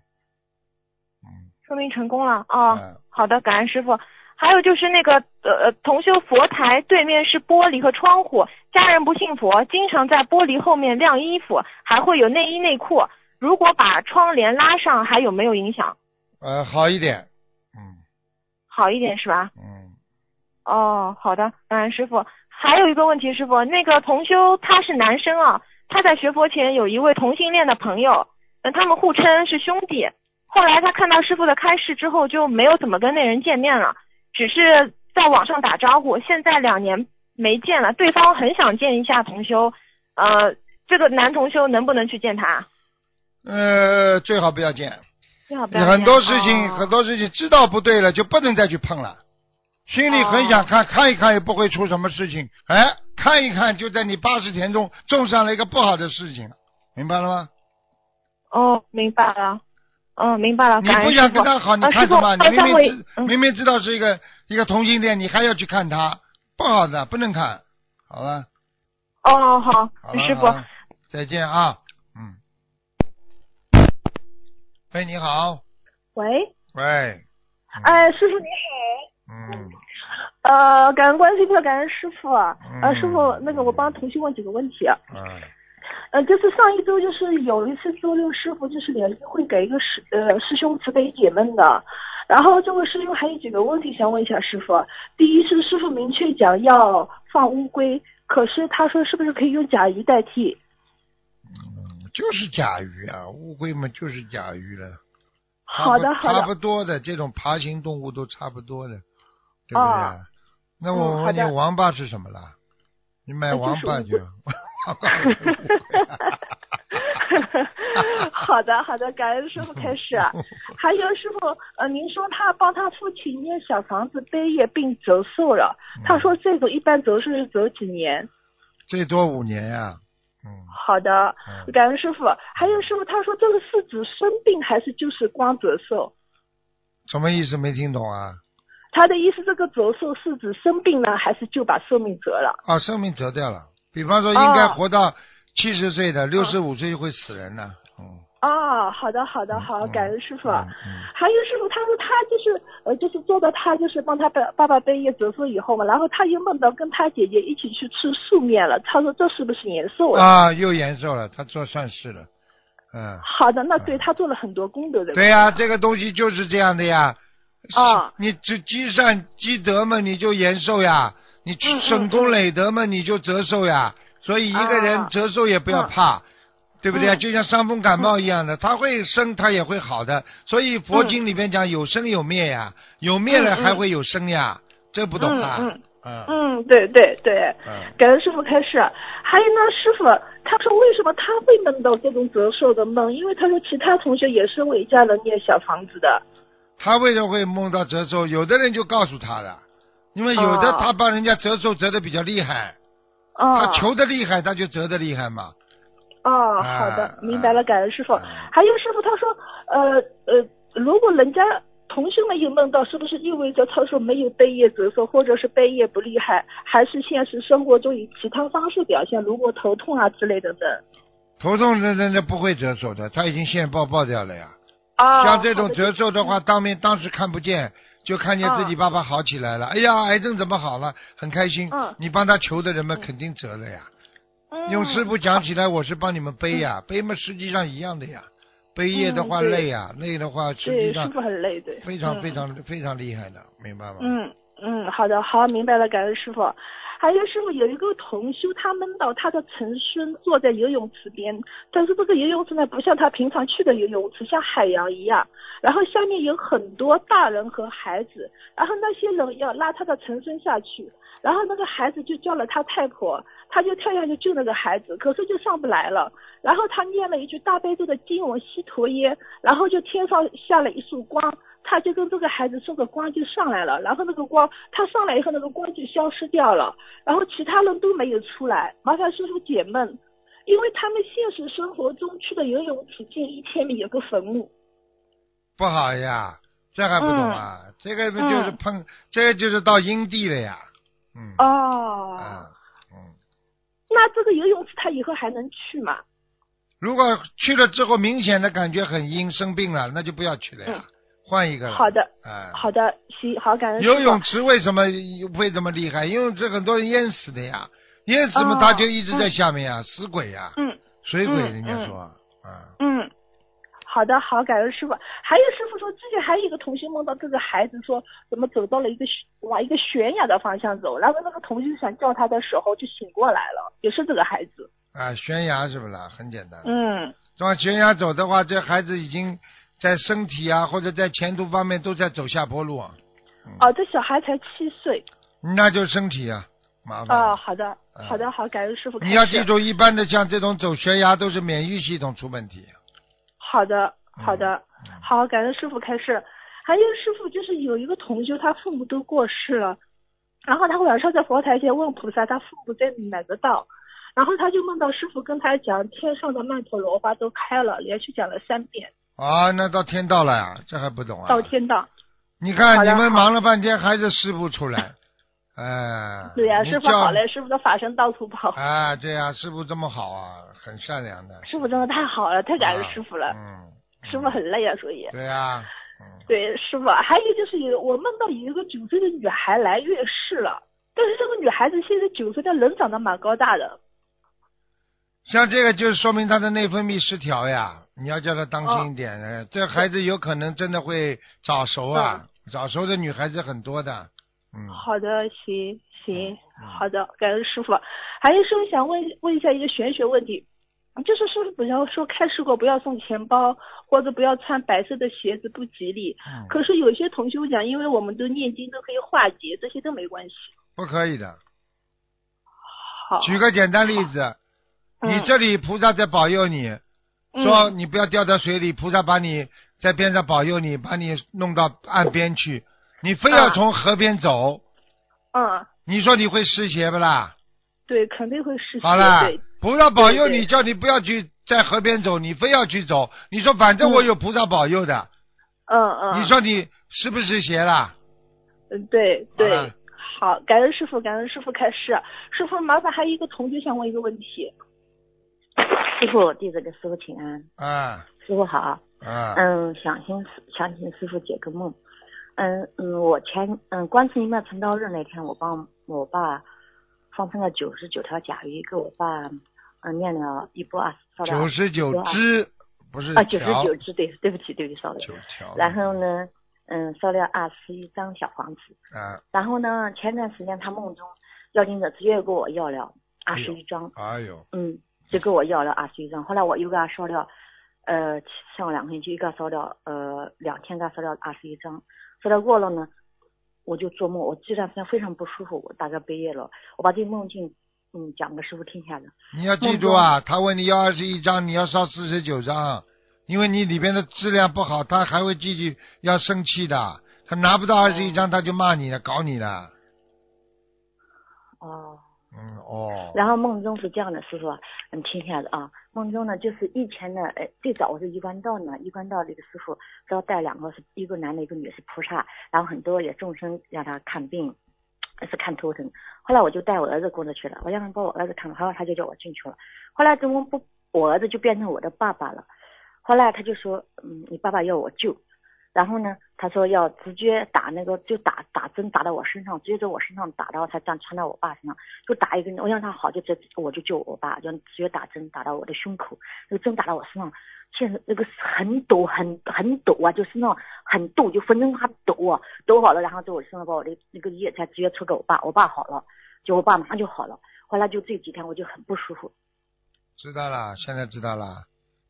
嗯。说明成功了哦。好的，感恩师傅。还有就是那个呃同修佛台对面是玻璃和窗户，家人不信佛，经常在玻璃后面晾衣服，还会有内衣内裤。如果把窗帘拉上，还有没有影响？呃，好一点，嗯，好一点是吧？嗯。哦，好的，嗯，师傅，还有一个问题，师傅，那个同修他是男生啊，他在学佛前有一位同性恋的朋友，嗯，他们互称是兄弟，后来他看到师傅的开示之后，就没有怎么跟那人见面了。只是在网上打招呼，现在两年没见了，对方很想见一下同修，呃，这个男同修能不能去见他？呃，最好不要见。最好不要见。很多事情，很多事情知道不对了，就不能再去碰了。心里很想看看一看，也不会出什么事情。哎，看一看，就在你八十天中种上了一个不好的事情，明白了吗？哦，明白了。嗯，明白了。你不想跟他好，你看什么？你明明知嗯、明明知道是一个一个同性恋，你还要去看他，不好的，不能看。好了。哦，好，师傅。再见啊，嗯。喂，你好。喂。喂。哎，师傅你好。嗯。呃，感恩关心，感恩师傅。呃，师傅，那个我帮同学问几个问题。嗯。呃，就是上一周就是有一次周六师傅就是联谊会给一个师呃师兄慈悲解闷的，然后这位师兄还有几个问题想问一下师傅。第一是师傅明确讲要放乌龟，可是他说是不是可以用甲鱼代替？嗯，就是甲鱼啊，乌龟嘛就是甲鱼了。好的好的。差不多的这种爬行动物都差不多的，对不对？啊。那我问你，王八是什么了？你买王八就。哈哈哈哈哈！好的，好的，感恩师傅开始。还有师傅，呃，您说他帮他父亲念小房子背业并折寿了，他说这种一般折寿是折几年？最多五年呀。嗯。好的，感恩师傅。还有师傅，他说这个是指生病还是就是光折寿？什么意思？没听懂啊？他的意思，这个折寿是指生病呢，还是就把寿命折了？啊，寿命折掉了。比方说，应该活到七十岁的，六十五岁就会死人了。嗯。哦，好的，好的，好，感恩师傅。嗯。还有师傅，他说他就是呃，就是做到他就是帮他爸爸爸背业折寿以后嘛，然后他又梦到跟他姐姐一起去吃素面了。他说这是不是延寿了？啊，又延寿了，他做善事了。嗯。好的，那对他做了很多功德的。对呀，这个东西就是这样的呀。啊。你只积善积德嘛，你就延寿呀。你省功累德嘛，你就折寿呀。所以一个人折寿也不要怕，对不对啊？就像伤风感冒一样的，他会生，他也会好的。所以佛经里边讲有生有灭呀，有灭了还会有生呀，这不懂啊？嗯嗯，对对对，感恩师傅开示。还有呢，师傅他说为什么他会梦到这种折寿的梦？因为他说其他同学也是为家人念小房子的。他为什么会梦到折寿？有的人就告诉他的，因为有的他帮人家折寿折的比较厉害。他求的厉害，他就折的厉害嘛。哦，好的，明白了，感恩师傅。还有师傅，他说，呃呃，如果人家同修没有梦到，是不是意味着他说没有背业折寿，或者是背业不厉害，还是现实生活中以其他方式表现，如果头痛啊之类的的？头痛那那那不会折寿的，他已经现报报掉了呀。啊。像这种折寿的话，当面当时看不见。就看见自己爸爸好起来了，哎呀，癌症怎么好了？很开心。嗯。你帮他求的人们肯定折了呀。嗯。用师傅讲起来，我是帮你们背呀，背嘛实际上一样的呀。背业的话累呀，累的话实际上。师傅很累，对。非常非常非常厉害的，明白吗？嗯嗯，好的，好，明白了，感恩师傅。还有师傅有一个同修，他梦到他的曾孙坐在游泳池边，但是这个游泳池呢，不像他平常去的游泳池，像海洋一样。然后下面有很多大人和孩子，然后那些人要拉他的曾孙下去，然后那个孩子就叫了他太婆，他就跳下去救那个孩子，可是就上不来了。然后他念了一句大悲咒的经文西陀耶，然后就天上下了一束光。他就跟这个孩子说个光就上来了，然后那个光他上来以后那个光就消失掉了，然后其他人都没有出来。麻烦叔叔解闷，因为他们现实生活中去的游泳池近一千米有个坟墓。不好呀，这还不懂啊？这个不就是碰，这个就是到阴地了呀。嗯。哦。嗯。那这个游泳池他以后还能去吗？如果去了之后明显的感觉很阴，生病了，那就不要去了呀。换一个好的，哎，好的，行，好，感恩。游泳池为什么会这么厉害？游泳池很多人淹死的呀，淹死嘛，他就一直在下面呀，死鬼呀，嗯，水鬼，人家说，啊，嗯，好的，好，感恩师傅。还有师傅说，之前还有一个同学梦到这个孩子说，怎么走到了一个往一个悬崖的方向走，然后那个同学想叫他的时候就醒过来了，也是这个孩子。啊，悬崖是不是？很简单。嗯。往悬崖走的话，这孩子已经。在身体啊，或者在前途方面都在走下坡路啊。哦，这小孩才七岁。那就身体啊，麻烦。哦，好的，好的，好，感恩师傅。你要记住，一般的像这种走悬崖都是免疫系统出问题。好的，好的，好，感恩师傅开示。还有师傅，就是有一个同学，他父母都过世了，然后他晚上在佛台前问菩萨，他父母在哪个道？然后他就梦到师傅跟他讲，天上的曼陀罗花都开了，连续讲了三遍。啊，那到天道了呀，这还不懂啊？到天道。你看你们忙了半天，还是师傅出来，哎。对呀，师傅好嘞，师傅的法身到处跑。啊，对呀，师傅这么好啊，很善良的。师傅真的太好了，太感恩师傅了。嗯。师傅很累啊，所以。对呀。对，师傅，还有就是有我梦到有一个九岁的女孩来月事了，但是这个女孩子现在九岁，但人长得蛮高大的。像这个就是说明她的内分泌失调呀。你要叫他当心一点，这孩子有可能真的会早熟啊，早熟的女孩子很多的。嗯，好的，行行，好的，感恩师傅。还有师傅想问问一下一个玄学问题，就是师傅本来说开示过不要送钱包或者不要穿白色的鞋子不吉利，可是有些同学讲，因为我们都念经都可以化解，这些都没关系。不可以的。好。举个简单例子，你这里菩萨在保佑你。说你不要掉到水里，菩萨把你在边上保佑你，把你弄到岸边去。你非要从河边走，嗯，你说你会湿鞋不啦？对，肯定会湿鞋。好了，菩萨保佑你，叫你不要去在河边走，你非要去走。你说反正我有菩萨保佑的，嗯嗯。你说你湿不湿鞋啦？嗯，对对。好，感恩师傅，感恩师傅开示。师傅，麻烦还有一个同学想问一个问题。师傅，弟子给师傅请安。啊，师傅好。啊，嗯，想请想请师傅解个梦。嗯嗯，我前嗯观世音庙成道日那天，我帮我爸放生了九十九条甲鱼，给我爸嗯念了一波二十九十九只不是啊九十九只对对不起对不起烧了九条。然后呢嗯烧了二十一张小房子。啊。然后呢前段时间他梦中要紧的直接给我要了二十一张。哎呦。嗯，就给我要了二十一张。后来我又给他烧了，呃，上两天就又给他烧了，呃，两天给他烧了二十一张。烧了过了呢，我就做梦，我这段时间非常不舒服，我大概半夜了，我把这个梦境嗯讲给师傅听下来。你要记住啊，他问你要二十一张，你要烧四十九张，因为你里边的质量不好，他还会继续要生气的。他拿不到二十一张，他就骂你了，搞你了。哦。嗯哦。然后梦中是这样的，师傅，你听一下子啊。梦中呢，就是以前呢，呃，最早我是医官道呢，医官道这个师傅是要带两个，是一个男的，一个女是菩萨，然后很多也众生让他看病，是看头疼。后来我就带我儿子过去了，我让他把我儿子看，后来他就叫我进去了。后来怎么不，我儿子就变成我的爸爸了。后来他就说，嗯，你爸爸要我救。然后呢，他说要直接打那个，就打打针打到我身上，直接在我身上打，然后才这样穿到我爸身上，就打一个，我让他好，就这我就救我爸，就直接打针打到我的胸口，那个针打到我身上，现在那个很抖很很抖啊，就是那种很抖，就分针发抖啊，抖好了，然后在我身上把我的那个液才直接出给我爸，我爸好了，就我爸马上就好了。后来就这几天我就很不舒服。知道了，现在知道了，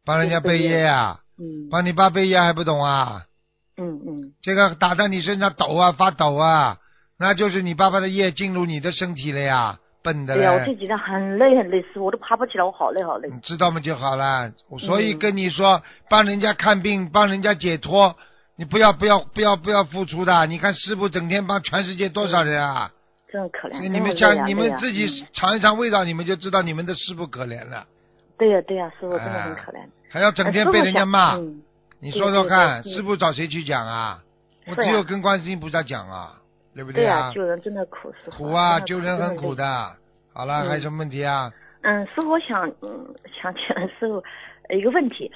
帮人家背业啊，嗯，帮你爸背业还不懂啊？嗯嗯，这个打在你身上抖啊发抖啊，那就是你爸爸的液进入你的身体了呀，笨的。对呀，我这几天很累很累，师傅，我都爬不起来，我好累好累。知道吗就好了，所以跟你说，帮人家看病，帮人家解脱，你不要不要不要不要付出的。你看师傅整天帮全世界多少人啊，真可怜。你们想你们自己尝一尝味道，你们就知道你们的师傅可怜了。对呀对呀，师傅真的很可怜。还要整天被人家骂。你说说看，师傅找谁去讲啊？我只有跟观世音菩萨讲啊，对不对啊？救人真的苦，师苦啊，救人很苦的。好了，还有什么问题啊？嗯，师傅想嗯想请问师傅一个问题，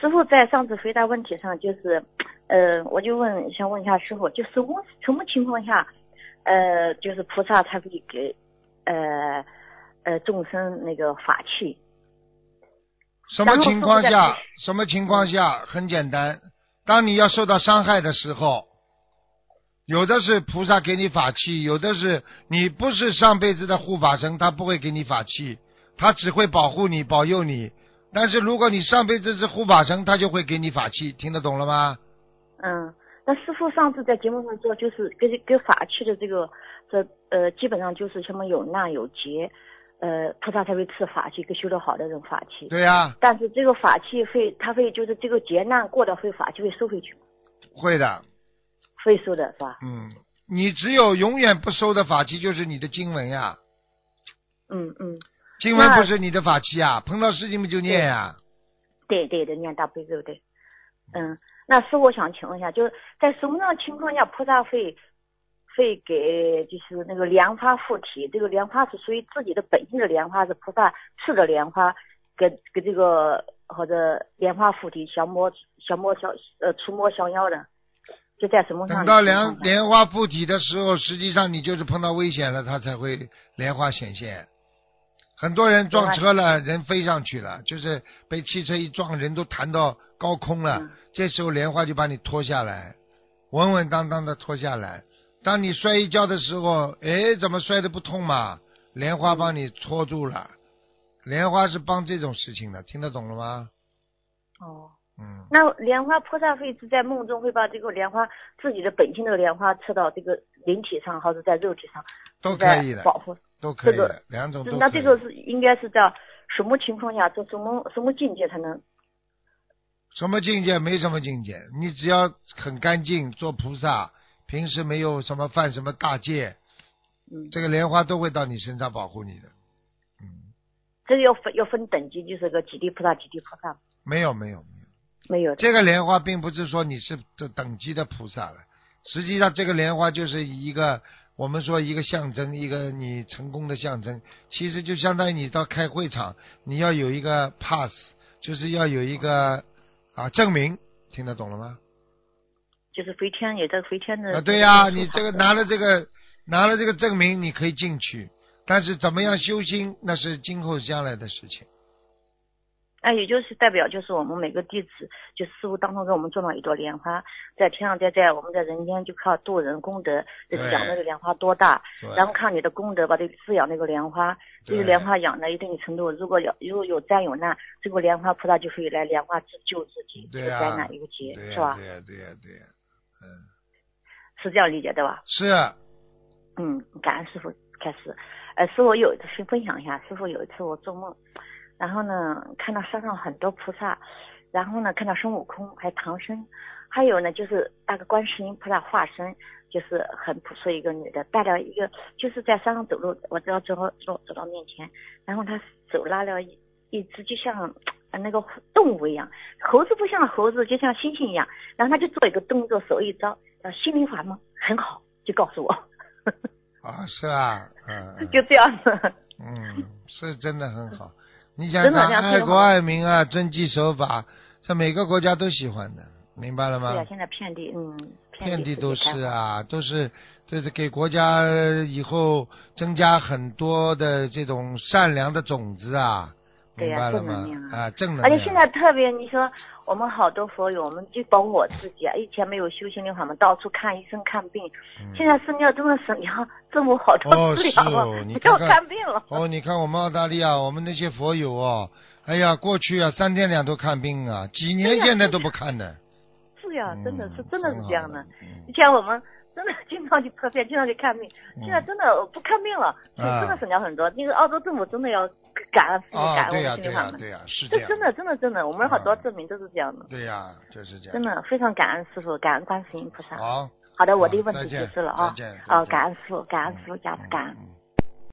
师傅在上次回答问题上就是，呃，我就问想问一下师傅，就什么什么情况下，呃，就是菩萨才会给呃呃众生那个法器？什么情况下？什么情况下？很简单，当你要受到伤害的时候，有的是菩萨给你法器，有的是你不是上辈子的护法神，他不会给你法器，他只会保护你、保佑你。但是如果你上辈子是护法神，他就会给你法器，听得懂了吗？嗯，那师傅上次在节目上说，就是给给法器的这个，这呃，基本上就是什么有难有劫。呃，菩萨才会赐法器给修得好的人法器。对呀。但是这个法器会，他会就是这个劫难过的会法器会收回去吗？会的。会收的是吧？嗯，你只有永远不收的法器就是你的经文呀。嗯嗯。经文不是你的法器啊，碰到事情不就念呀？对对的，念大悲咒对。嗯，那是我想请问一下，就是在什么样的情况下菩萨会？会给就是那个莲花附体，这个莲花是属于自己的本性的莲花，是菩萨赐的莲花，给给这个或者莲花附体，降魔降魔降呃除魔降妖的，就在什么等到莲莲花附体的时候，实际上你就是碰到危险了，它才会莲花显现。很多人撞车了，人飞上去了，就是被汽车一撞，人都弹到高空了，这时候莲花就把你拖下来，稳稳当当的拖下来。当你摔一跤的时候，哎，怎么摔的不痛嘛？莲花帮你搓住了，莲花是帮这种事情的，听得懂了吗？哦，嗯。那莲花菩萨会是在梦中会把这个莲花自己的本性的莲花吃到这个灵体上，还是在肉体上？都可以的，保护都可以的，两种。那这个是应该是在什么情况下，做什么什么境界才能？什么境界？没什么境界，你只要很干净，做菩萨。平时没有什么犯什么大戒，嗯，这个莲花都会到你身上保护你的，嗯，这个要分要分等级，就是个几地菩萨几地菩萨。没有没有没有没有。这个莲花并不是说你是这等级的菩萨了，实际上这个莲花就是一个我们说一个象征，一个你成功的象征。其实就相当于你到开会场，你要有一个 pass，就是要有一个啊证明，听得懂了吗？就是飞天也在飞天的啊，对呀，你这个拿了这个拿了这个证明，你可以进去。但是怎么样修心，那是今后将来的事情。那也就是代表就是我们每个弟子，就师傅当中给我们种了一朵莲花，在天上在在我们在人间就靠度人功德，就是养那个莲花多大，然后看你的功德把这个滋养那个莲花，这个莲花养到一定程度，如果有如果有灾有难，这个莲花菩萨就会来莲花自救自己，对灾难一个劫，是吧？对呀对呀对呀，嗯，是这样理解对吧？是。嗯，感恩师傅开始。呃，师傅有一次去分享一下，师傅有一次我做梦，然后呢看到山上很多菩萨，然后呢看到孙悟空还有唐僧，还有呢就是那个观世音菩萨化身，就是很朴素一个女的，带了一个就是在山上走路，我知道之后走走到面前，然后她手拉了一一只就像那个动物一样，猴子不像猴子，就像猩猩一样，然后他就做一个动作，手一招，叫心灵法门，很好，就告诉我。啊，是啊，嗯，就这样子。嗯，是真的很好。你想想，爱国爱民啊，遵纪守法，在每个国家都喜欢的，明白了吗？对啊，现在遍地，嗯，遍地都是啊，都是，这是给国家以后增加很多的这种善良的种子啊。对呀，正能量啊，正能量。而且现在特别，你说我们好多佛友，我们就包括我自己啊，以前没有修心灵法门，到处看医生看病。现在寺庙真的是，你看这么好多治疗啊，不 要看病了。哦，你看我们澳大利亚，我们那些佛友哦，哎呀，过去啊三天两头看病啊，几年现在都不看的。是呀，真的是，真的是这样的。以前我们。真的经常去拍片，经常去看病。现在真的不看病了，真的省掉很多。那个澳洲政府真的要感恩，感恩我们心里话对呀，是这真的，真的，真的，我们好多证明都是这样的。对呀，就是这样。真的非常感恩师傅，感恩观世音菩萨。好，好的，我的问题结束了啊。哦，感恩师傅，感恩师傅加持，感恩。